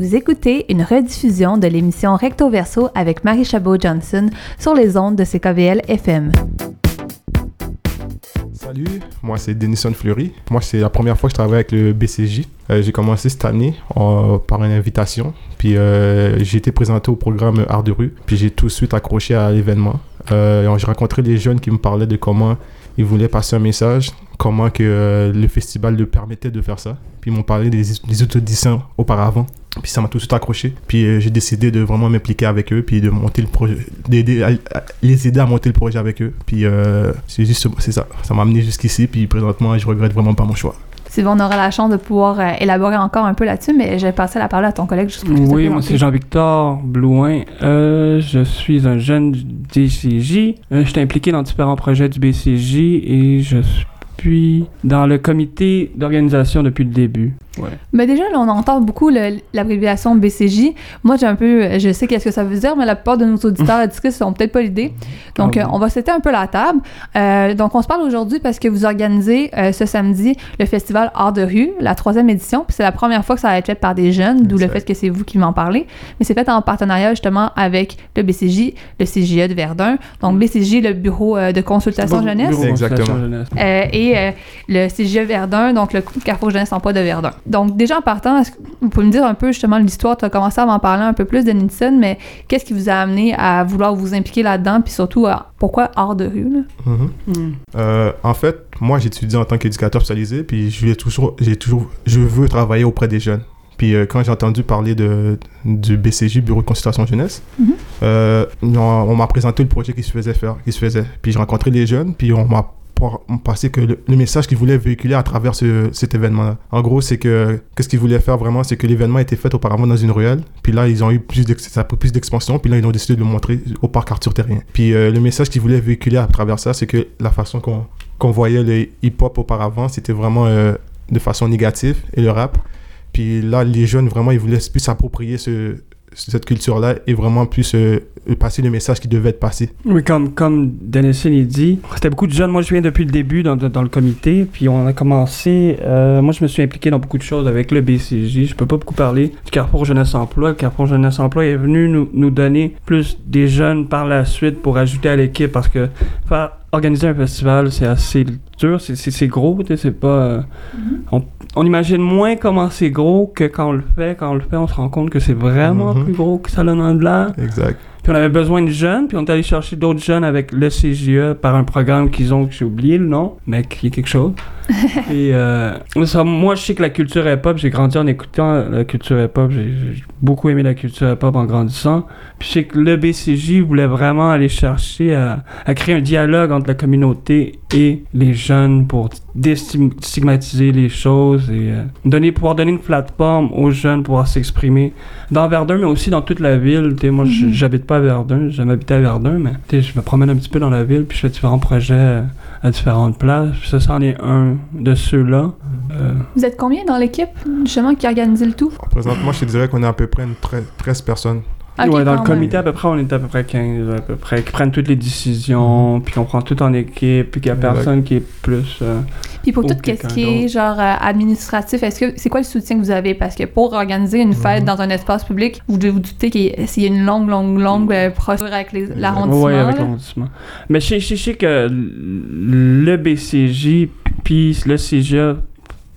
Vous écoutez une rediffusion de l'émission Recto Verso avec Marie Chabot-Johnson sur les ondes de CKVL FM. Salut, moi c'est Denison Fleury. Moi c'est la première fois que je travaille avec le BCJ. Euh, j'ai commencé cette année par une invitation. Puis euh, j'ai été présenté au programme Art de rue. Puis j'ai tout de suite accroché à l'événement. Euh, j'ai rencontré des jeunes qui me parlaient de comment ils voulaient passer un message, comment que le festival leur permettait de faire ça. Puis ils m'ont parlé des, des auditions auparavant. Puis ça m'a tout de suite accroché. Puis euh, j'ai décidé de vraiment m'impliquer avec eux, puis de monter le projet, d'aider, les aider à monter le projet avec eux. Puis euh, c'est juste, c'est ça. Ça m'a amené jusqu'ici, puis présentement, je regrette vraiment pas mon choix. Sylvain, on aura la chance de pouvoir euh, élaborer encore un peu là-dessus, mais je vais passer la parole à ton collègue juste Oui, moi c'est Jean-Victor Blouin. je suis un jeune du DCJ. je suis impliqué dans différents projets du BCJ et je suis dans le comité d'organisation depuis le début. Mais déjà, là, on entend beaucoup l'abréviation BCJ. Moi, j'ai un peu, je sais qu'est-ce que ça veut dire, mais la plupart de nos auditeurs ne sont peut-être pas l'idée. Donc, ah euh, on va citer un peu la table. Euh, donc, on se parle aujourd'hui parce que vous organisez euh, ce samedi le festival Art de rue, la troisième édition. Puis c'est la première fois que ça va être fait par des jeunes, d'où le fait que c'est vous qui m'en parlez. Mais c'est fait en partenariat justement avec le BCJ, le CGE de Verdun. Donc, BCJ, le Bureau de consultation jeunesse. Exactement. et le CGE Verdun, donc le Carrefour Jeunesse Emploi de Verdun. Donc, déjà en partant, vous pouvez me dire un peu justement l'histoire? Tu as commencé à m'en parler un peu plus de Nixon, mais qu'est-ce qui vous a amené à vouloir vous impliquer là-dedans? Puis surtout, pourquoi hors de rue? Mm-hmm. Mm. Euh, en fait, moi, j'étudie en tant qu'éducateur spécialisé, puis je, toujours, j'ai toujours, je veux travailler auprès des jeunes. Puis euh, quand j'ai entendu parler de, du BCJ, Bureau de consultation jeunesse, mm-hmm. euh, on, on m'a présenté le projet qui se faisait faire, qui se faisait. Puis j'ai rencontré les jeunes, puis on m'a penser que le, message qu'ils voulaient véhiculer à travers cet événement-là. En gros, c'est que qu'est-ce qu'ils voulaient faire vraiment, c'est que l'événement était fait auparavant dans une ruelle, puis là ils ont eu plus d'expansion, puis là ils ont décidé de le montrer au parc Arthur Terrien. Puis euh, le message qu'ils voulaient véhiculer à travers ça, c'est que la façon qu'on voyait le hip-hop auparavant, c'était vraiment euh, de façon négative et le rap. Puis là, les jeunes, vraiment, ils voulaient plus s'approprier ce, cette culture-là et vraiment plus euh, passer le message qui devait être passé. Oui, comme, comme Dennis il dit, c'était beaucoup de jeunes. Moi, je viens depuis le début dans, dans le comité, puis on a commencé. Euh, moi, je me suis impliqué dans beaucoup de choses avec le BCJ. Je peux pas beaucoup parler du Carrefour Jeunesse Emploi. Le Carrefour Jeunesse Emploi est venu nous, nous donner plus des jeunes par la suite pour ajouter à l'équipe parce que faire organiser un festival, c'est assez dur, c'est gros, c'est pas... Euh, mm-hmm. on, imagine moins comment c'est gros que quand on le fait. Quand on le fait, on se rend compte que c'est vraiment mm-hmm. plus gros que ça donne de l'air. Exact. Puis on avait besoin de jeunes, puis on est allé chercher d'autres jeunes avec le CGE par un programme qu'ils ont, que j'ai oublié le nom, mais qui est quelque chose. et euh, moi, je sais que la culture hip-hop, j'ai grandi en écoutant la culture hip-hop, j'ai beaucoup aimé la culture hip-hop en grandissant. Puis je sais que le BCJ voulait vraiment aller chercher à, créer un dialogue entre la communauté et les jeunes pour déstigmatiser les choses et euh, donner, pouvoir donner une plateforme aux jeunes pour pouvoir s'exprimer dans Verdun, mais aussi dans toute la ville. moi, mm-hmm. j'habite pas à Verdun, j'ai jamais habité à Verdun, mais je me promène un petit peu dans la ville, puis je fais différents projets euh, à différentes places. Puis ça, c'en est un de ceux-là. Euh, Vous êtes combien dans l'équipe, justement, qui organise le tout? Présentement, je te dirais qu'on est à peu près une 13 personnes. ouais, dans le comité, à peu près, on est à peu près 15, à peu près, qui prennent toutes les décisions, mm-hmm. puis qu'on prend tout en équipe, puis qu'il n'y a personne qui est plus. Puis pour tout ce qui est genre euh, administratif, est-ce que c'est quoi le soutien que vous avez? Parce que pour organiser une fête mhm. dans un espace public, vous devez vous douter qu'il y, a une longue, longue, longue euh, procédure avec l'arrondissement. Oui, avec l'arrondissement. Mais je sais que le BCJ puis le CGA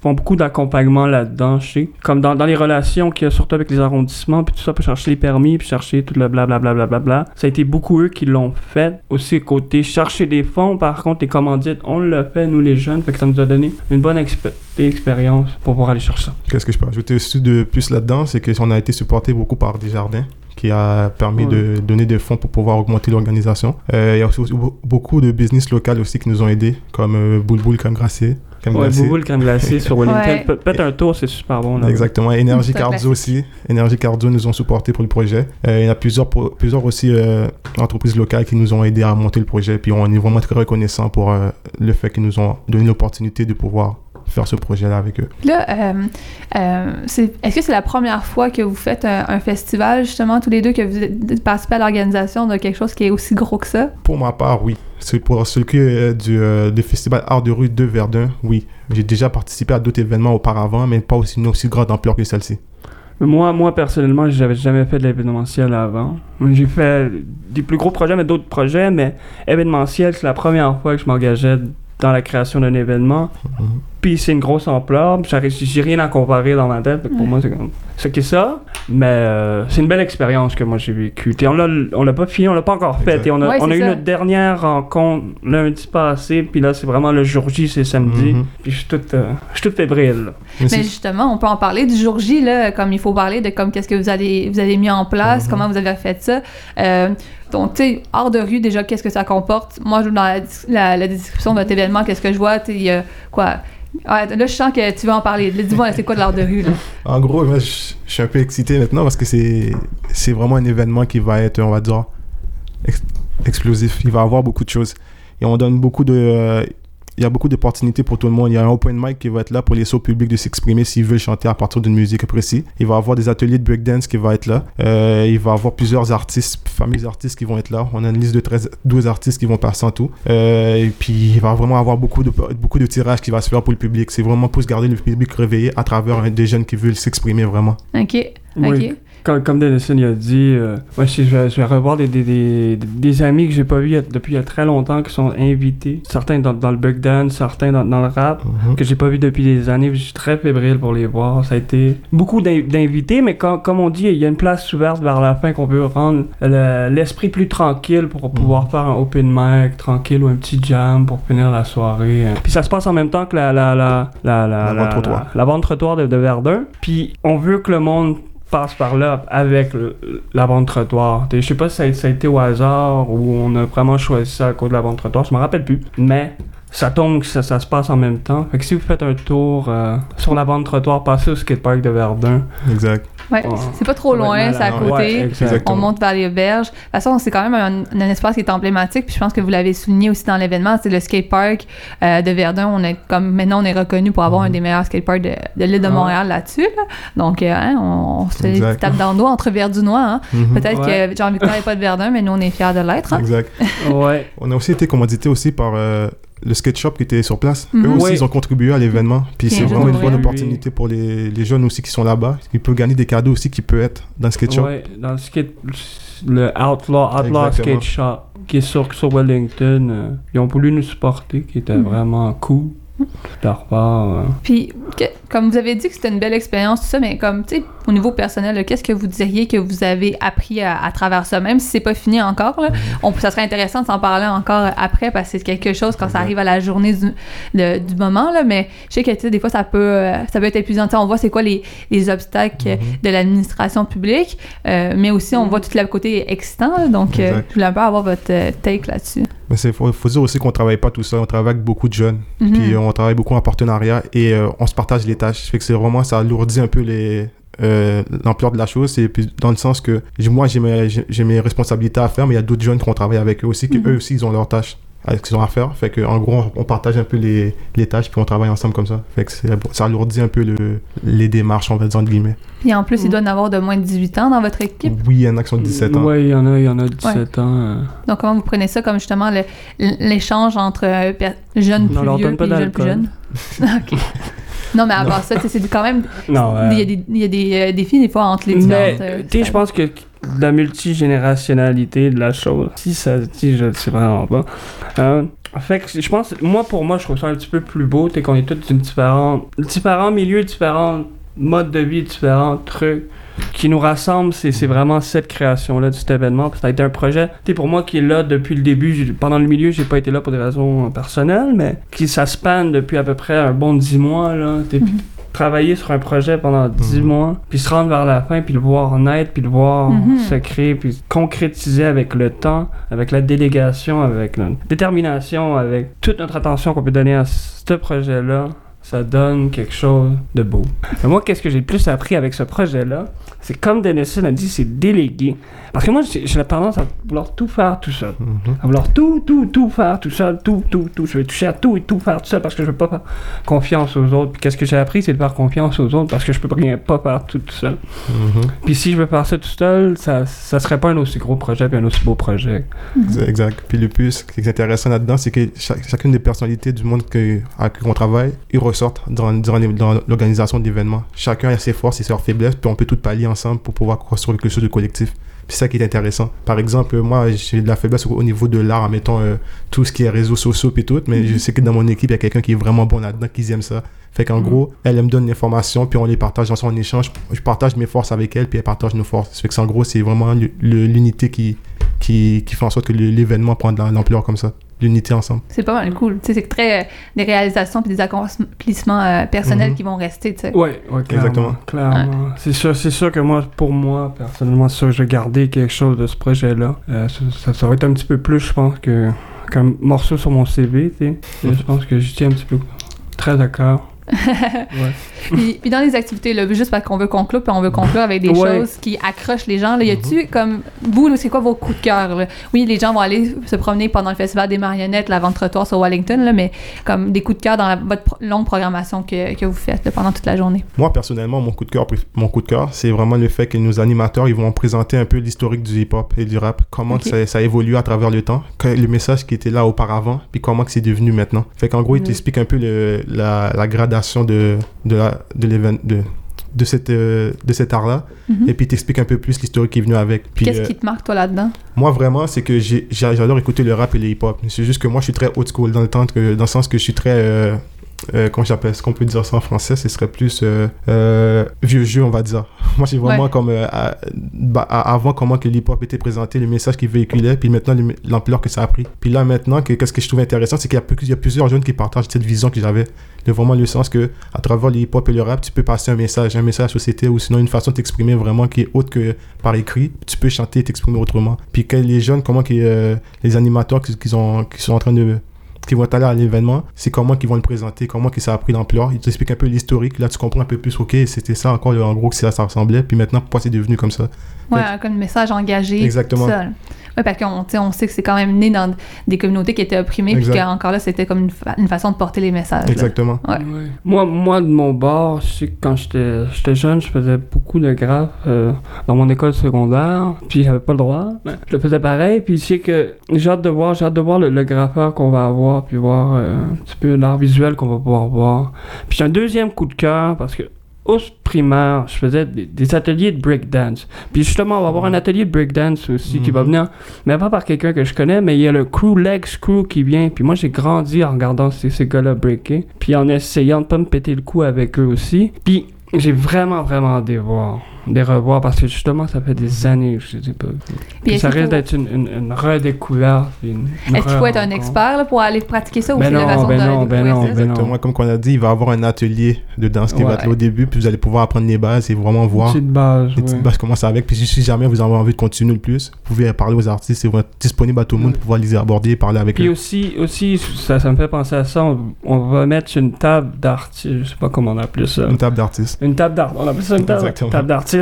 font beaucoup d'accompagnement là-dedans, je sais. Comme dans, les relations qu'il y a surtout avec les arrondissements, puis tout ça, pour chercher les permis, puis chercher tout le blablabla. Bla, bla, bla, ça a été beaucoup eux qui l'ont fait. Aussi, côté chercher des fonds, par contre, les commandites, on l'a fait, nous les jeunes, fait que ça nous a donné une bonne expérience pour pouvoir aller chercher ça. Qu'est-ce que je peux ajouter aussi de plus là-dedans, c'est qu'on a été supporté beaucoup par des jardins qui a permis de donner des fonds pour pouvoir augmenter l'organisation. Euh, il y a aussi beaucoup de business local aussi qui nous ont aidés, comme euh, Boulboul Crème Glacée. Crème ouais, Boulboul Crème Glacée sur Wellington. Peut-être un tour, c'est super bon. Là. Exactement. Énergie Cardio aussi. Énergie Cardio nous ont supporté pour le projet. Euh, il y a plusieurs, plusieurs aussi euh, entreprises locales qui nous ont aidés à monter le projet. Puis on est vraiment très reconnaissant pour euh, le fait qu'ils nous ont donné l'opportunité de pouvoir faire ce projet-là avec eux. Là, euh, euh, est-ce que c'est la première fois que vous faites un, festival, justement, tous les deux, que vous participez à l'organisation de quelque chose qui est aussi gros que ça? Pour ma part, oui. C'est pour ce qui est du, festival Art de rue de Verdun, oui. J'ai déjà participé à d'autres événements auparavant, mais pas aussi, aussi grande ampleur que celle-ci. Moi, moi personnellement, j'avais jamais fait de l'événementiel avant. J'ai fait des plus gros projets, mais d'autres projets, mais événementiel, c'est la première fois que je m'engageais dans la création d'un événement. Puis c'est une grosse ampleur. J'ai rien à comparer dans ma tête. Pour Ouais. moi, c'est comme ce qui est ça. Mais euh, c'est une belle expérience que moi j'ai vécue. Puis on l'a, on l'a pas fini, on l'a pas encore fait. Et on a, Ouais, on a c'est eu ça. notre dernière rencontre lundi passé. Puis là, c'est vraiment le jour J, c'est samedi. Mhm. Puis je suis tout, euh, je suis tout fébrile. là. Mais c'est- Mais justement, on peut en parler du jour J, là, comme il faut parler de comme qu'est-ce que vous avez, vous avez mis en place, Mhm. comment vous avez fait ça. Euh, donc, tu sais, hors de rue, déjà, qu'est-ce que ça comporte? Moi, je- dans la, la- description de votre événement, qu'est-ce que je vois? Tu sais, quoi? Ouais, là, je sens que tu veux en parler. Dis-moi, c'est quoi de l'art de rue, là? En gros, je suis un peu excité maintenant parce que c'est c'est vraiment un événement qui va être, on va dire, ex- explosif. Il va y avoir beaucoup de choses. Et on donne beaucoup de... euh, il y a beaucoup d'opportunités pour tout le monde. Il y a un open mic qui va être là pour les sauts publics de s'exprimer s'ils veulent chanter à partir d'une musique précise. Il va y avoir des ateliers de breakdance qui vont être là. Euh, il va y avoir plusieurs artistes, familles d'artistes qui vont être là. On a une liste de 13, 12 artistes qui vont passer en tout. Euh, et puis, il va vraiment avoir beaucoup de, beaucoup de tirages qui va se faire pour le public. C'est vraiment pour se garder le public réveillé à travers des jeunes qui veulent s'exprimer vraiment. OK. OK. Oui. Comme, comme Denison a dit, euh, moi je, je vais, je vais revoir des, des, des, des amis que j'ai pas vus depuis il y a très longtemps qui sont invités. Certains dans, dans le breakdance, certains dans, dans le rap. Mhm. que j'ai pas vu depuis des années. Je suis très fébrile pour les voir. Ça a été beaucoup d'in- d'invités, mais comme, comme on dit, il y a une place ouverte vers la fin qu'on veut rendre le- l'esprit plus tranquille pour pouvoir faire un open mic tranquille ou un petit jam pour finir la soirée. Puis ça se passe en même temps que la la la la la La la, la vente trottoir de, de Verdun. Puis on veut que le monde passe par là avec le- la vente trottoir. Je sais pas si ça a, été au hasard ou on a vraiment choisi ça à cause de la vente trottoir, je me rappelle plus. Mais ça tombe que ça, se passe en même temps. Fait que si vous faites un tour euh, sur la bande trottoir, passez au skatepark de Verdun. Exact. Ouais, Ouais. c'est pas trop loin, c'est à côté. Ouais. On monte vers les auberges. De toute façon, c'est quand même un, un espace qui est emblématique. Puis je pense que vous l'avez souligné aussi dans l'événement, c'est le skatepark euh, de Verdun. On est comme maintenant, on est reconnu pour avoir un des meilleurs skateparks de, de l'île de Ah. Montréal là-dessus. là. Donc, euh, hein, on, on se Exact. tapes dans le dos entre Verdunois. Hein. Mhm. Peut-être Ouais. que Jean-Victor n'est pas de Verdun, mais nous, on est fiers de l'être. hein. Exact. Ouais. On a aussi été commandité aussi par euh, le skate shop qui était sur place. Mhm. Eux aussi, ils ont contribué à l'événement. Puis c'est est vraiment une bonne opportunité pour les, les jeunes aussi qui sont là-bas. Ils peuvent gagner des cadeaux aussi qui peuvent être dans le skate shop. Ouais, dans le skate, le Outlaw, Outlaw. Skate Shop, qui est sur, sur Wellington, euh, ils ont voulu nous supporter, qui était Mhm. vraiment cool. Part. euh. Puis, que- comme vous avez dit que c'était une belle expérience, tout ça, mais comme, tu sais, au niveau personnel, qu'est-ce que vous diriez que vous avez appris à, à travers ça, même si c'est pas fini encore, là, on, ça serait intéressant de s'en parler encore après, parce que c'est quelque chose quand ça arrive à la journée du, moment, là, mais je sais que, tu sais, des fois, ça peut, euh, ça peut être épuisant. Tu sais, on voit c'est quoi les, les obstacles Mhm. de l'administration publique, euh, mais aussi, on voit tout le côté excitant, là, donc euh, je voulais un peu avoir votre take là-dessus. Mais il faut, faut dire aussi qu'on travaille pas tout seul. On travaille avec beaucoup de jeunes. Mhm. Puis euh, on travaille beaucoup en partenariat et euh, on se partage les tâches. Fait que c'est vraiment, ça alourdit un peu les euh, l'ampleur de la chose. Et puis dans le sens que moi, j'ai mes, responsabilités à faire, mais il y a d'autres jeunes qui ont travaillé avec eux aussi, qui Mhm. eux aussi, ils ont leurs tâches euh, qu'ils ont à faire. Fait que en gros, on, partage un peu les, les tâches puis on travaille ensemble comme ça. Fait que ça alourdit un peu le, les démarches, on va dire, entre guillemets. Puis en plus, il doit y en avoir de moins de 18 ans dans votre équipe? Oui, il y en a qui sont de 17 ans. Ouais, il y en a, il y en a 17 ans. euh. Donc, comment vous prenez ça comme justement l'échange entre euh, per- jeunes On plus leur vieux donne et pas jeunes plus jeunes? OK. Non, mais à part ça, c'est quand même. Non, Il y a euh, des, il y a des euh, défis des fois entre les Mais, différentes. euh, tu sais, je pense que la multigénérationnalité de la chose, si ça se dit, je ne sais vraiment pas. Euh, fait que je pense, moi, pour moi, je trouve ça un petit peu plus beau, sais, qu'on est tous d'une différente, différents milieux, différents modes de vie, différents trucs qui nous rassemblent, c'est c'est vraiment cette création-là de cet événement. Ça a été un projet, sais, pour moi qui est là depuis le début, pendant le milieu, j'ai pas été là pour des raisons personnelles, mais qui ça spanne depuis à peu près un bon 10 mois, là. T'es-. Travailler sur un projet pendant 10 Mhm. mois, puis se rendre vers la fin, puis le voir naître, puis le voir Mhm. se créer, puis se concrétiser avec le temps, avec la délégation, avec la détermination, avec toute notre attention qu'on peut donner à ce projet-là, ça donne quelque chose de beau. Mais moi, qu'est-ce que j'ai le plus appris avec ce projet-là? C'est comme Denison a dit, c'est déléguer. Parce que moi, j'ai la tendance à vouloir tout faire tout seul. Mhm. À vouloir tout, tout, tout faire tout seul, tout, tout, tout. Je vais toucher à tout et tout faire tout seul parce que je veux pas faire confiance aux autres. Puis qu'est-ce que j'ai appris, c'est de faire confiance aux autres parce que je peux rien pas faire tout, tout seul. Mhm. Puis si je veux faire ça tout seul, ça, ça serait pas un aussi gros projet puis un aussi beau projet. C'est Exact. Puis le plus, ce qui est intéressant là-dedans, c'est que chaque- chacune des personnalités du monde que, avec qui on travaille, ils, ressortent durant les- dans l'organisation de l'événement. Chacun a ses forces et ses faiblesses, puis on peut tout pallier ensemble pour pouvoir construire quelque chose de collectif. C'est ça qui est intéressant. Par exemple, moi, j'ai de la faiblesse au, au niveau de l'art, mettons tout ce qui est réseaux sociaux et tout, mais je sais que dans mon équipe, il y a quelqu'un qui est vraiment bon là-dedans, qui aime ça. Fait qu'en Mhm. gros, elle, elle me donne l'information, puis on les partage ensemble en échange. Je partage mes forces avec elle, puis elle partage nos forces. Fait que en gros, c'est vraiment l'unité qui, qui, qui fait en sorte que l'événement prend de la- l'ampleur comme ça. L'unité ensemble. C'est pas mal cool. Tu sais, c'est très euh, des réalisations puis des accomplissements euh, personnels Mhm. qui vont rester, tu sais. Ouais, ouais, clairement. Exactement. Clairement. C'est sûr, c'est sûr que moi, pour moi, personnellement, c'est sûr que je vais garder quelque chose de ce projet-là. Euh, ça, ça, ça va être un petit peu plus, je pense, que qu'un morceau sur mon CV, tu sais. Et Je pense que j'y tiens un petit peu. Très d'accord. Puis, puis dans les activités, là, juste parce qu'on veut conclure, puis on veut conclure avec des Ouais. choses qui accrochent les gens. Là, y a-tu comme vous, c'est quoi vos coups de cœur là? Oui, les gens vont aller se promener pendant le festival des marionnettes, la vente trottoir sur Wellington, là, mais comme des coups de cœur dans la- votre pro- longue programmation que, que vous faites là, pendant toute la journée. Moi, personnellement, mon coup de cœur, mon coup de cœur, c'est vraiment le fait que nos animateurs, ils vont présenter un peu l'historique du hip-hop et du rap, comment Ok. que ça, ça évolue à travers le temps, le message qui était là auparavant, puis comment que c'est devenu maintenant. Fait qu'en gros, ils t'expliquent un peu le, la, la gradation de, de, la- de de, de, cette, euh, de cet art-là, Mhm. et puis ils t'expliquent un peu plus l'historique qui est venu avec. Qu'est-ce euh, qui te marque, toi, là-dedans? moi, vraiment, c'est que j'adore écouter le rap et le hip-hop. C'est juste que moi, je suis très old school dans le, temps que, dans le sens que je suis très. Euh, euh, comment j'appelle ce qu'on peut dire ça en français? Ce serait plus euh, euh, vieux jeu, on va dire. Moi, c'est vraiment Ouais. comme. euh, à- bah, à- avant, comment que le hip-hop était présenté, le message qu'il véhiculait, puis maintenant, le- l'ampleur que ça a pris. Puis là, maintenant, que- qu'est-ce que je trouve intéressant, c'est qu'il y, a y plusieurs jeunes qui partagent cette vision que j'avais. De vraiment le sens que, à travers le hip-hop et le rap, tu peux passer un message, un message à la société, ou sinon une façon de t'exprimer vraiment qui est autre que par écrit. Tu peux chanter et t'exprimer autrement. Puis que les jeunes, comment qu'ils, euh, les animateurs qui, qui sont, qui sont en train de qui vont aller à l'événement, c'est comment qu'ils vont le présenter, comment que ça a pris d'ampleur. Ils t'expliquent un peu l'historique. Là, tu comprends un peu plus, ok, c'était ça encore, en gros, que ça, ça ressemblait. Puis maintenant, pourquoi c'est devenu comme ça? Ouais, comme message engagé. Exactement. ça. Ouais, parce qu'on tu sais, on sait que c'est quand même né dans des communautés qui étaient opprimées, puis qu'encore là, c'était comme une, fa- une façon de porter les messages. Exactement. Ouais. Ouais. Moi, moi, de mon bord, je sais que quand j'étais jeune, je faisais beaucoup de graphes euh, dans mon école secondaire, puis j'avais pas le droit. mais Je le faisais pareil, puis je sais que j'ai hâte de voir, j'ai hâte de voir le, le graffeur qu'on va avoir, puis voir euh, un petit peu l'art visuel qu'on va pouvoir voir. Puis j'ai un deuxième coup de cœur, parce que au primaire, je faisais des, des ateliers de breakdance. Puis justement, on va avoir un atelier de breakdance aussi qui va Mhm. venir, mais pas par quelqu'un que je connais, mais il y a le crew Legs Crew qui vient. Puis moi, j'ai grandi en regardant ces, ces gars-là breaker, puis en essayant de pas me péter le cou avec eux aussi. Puis j'ai vraiment, vraiment hâte de voir, les revoir, parce que justement, ça fait des années que je les ai pas vus. Puis Puis ça risque d'être une, une, une redécouverte. puis Une, Est-ce qu'il faut être un expert là, pour aller pratiquer ça ou Ben c'est la non, façon ben de non, ben non, ben non. Exactement. Comme on a dit, il va y avoir un atelier de danse qui va être là au début, puis vous allez pouvoir apprendre les bases et vraiment voir. Une petite base, Les petites ouais. bases, comment ça avec. Puis si jamais vous avez envie de continuer le plus, vous pouvez parler aux artistes, ils vont être disponibles à tout le monde pour pouvoir les aborder et parler avec Puis eux. aussi, aussi ça, ça me fait penser à ça, on, on va mettre une table d'artistes, je sais pas comment on appelle ça. Une table d'artistes. Une table d'art, on appelle ça une table, table d'artistes,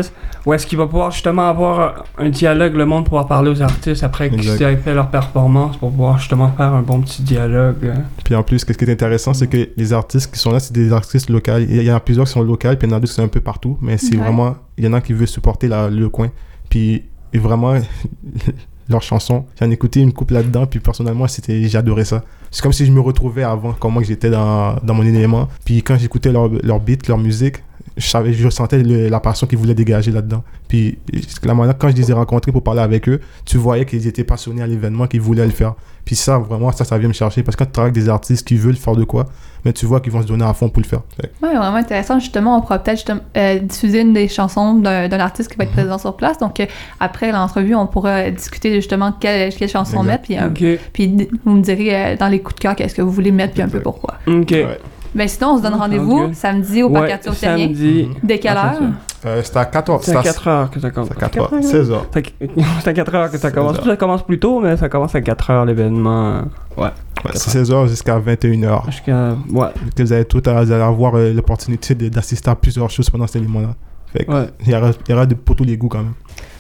où est-ce qu'il va pouvoir justement avoir un dialogue, le monde pouvoir parler aux artistes après qu'ils aient fait leur performance, pour pouvoir justement faire un bon petit dialogue. euh. Puis en plus, ce qui est intéressant, c'est que les artistes qui sont là, c'est des artistes locaux. Il y en a plusieurs qui sont locaux, puis il y en a d'autres qui sont un peu partout. Mais c'est Ouais. vraiment, il y en a qui veulent supporter la- le coin. Puis et vraiment, leurs chansons, j'en ai écouté une couple là-dedans, puis personnellement, c'était, j'adorais ça. C'est comme si je me retrouvais avant, comment que j'étais dans, dans mon élément. Puis quand j'écoutais leur, leur beat, leur musique, je savais, je sentais le- la passion qu'ils voulaient dégager là-dedans. Puis la manière, quand je les ai rencontrés pour parler avec eux, tu voyais qu'ils étaient passionnés à l'événement, qu'ils voulaient le faire. Puis ça, vraiment, ça, ça vient me chercher. Parce que quand tu travailles avec des artistes qui veulent faire de quoi, mais tu vois qu'ils vont se donner à fond pour le faire. Ouais, vraiment intéressant. Justement, on pourra peut-être euh, diffuser une des chansons d'un d'un artiste qui va être présent sur place. Donc, euh, après l'entrevue, on pourra discuter justement quelle, quelle chanson Exact. mettre. Puis, euh, puis vous me direz euh, dans les coups de cœur qu'est-ce que vous voulez mettre, puis un peu pourquoi. ok. Ouais. Ben sinon, on se donne Oh, rendez-vous samedi au Ouais, parc Arthur Terrien. samedi. Dès quelle Ah, heure? c'est. Euh, c'était à 14 C'est à c'était 4 heures que ça commence. C'est à 4 heures. 16 heures. C'est à- c'est à 4 heures que ça 16 commence. heures. Ça commence plus tôt, mais ça commence à 4 heures l'événement. Ouais. Ouais, c'est 16 heures jusqu'à 21 heures. Jusqu'à. Ouais. Que vous allez tout à- vous allez avoir euh, l'opportunité de- d'assister à plusieurs choses pendant cet événement-là. Fait que Ouais. il y aura, il y aura de, pour tous les goûts quand même.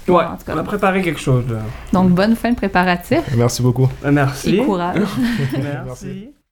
Ouais. En tout cas. On a préparé quelque chose, là. Donc, bonne fin de préparatif Merci beaucoup. Euh, Merci. et courage. Merci.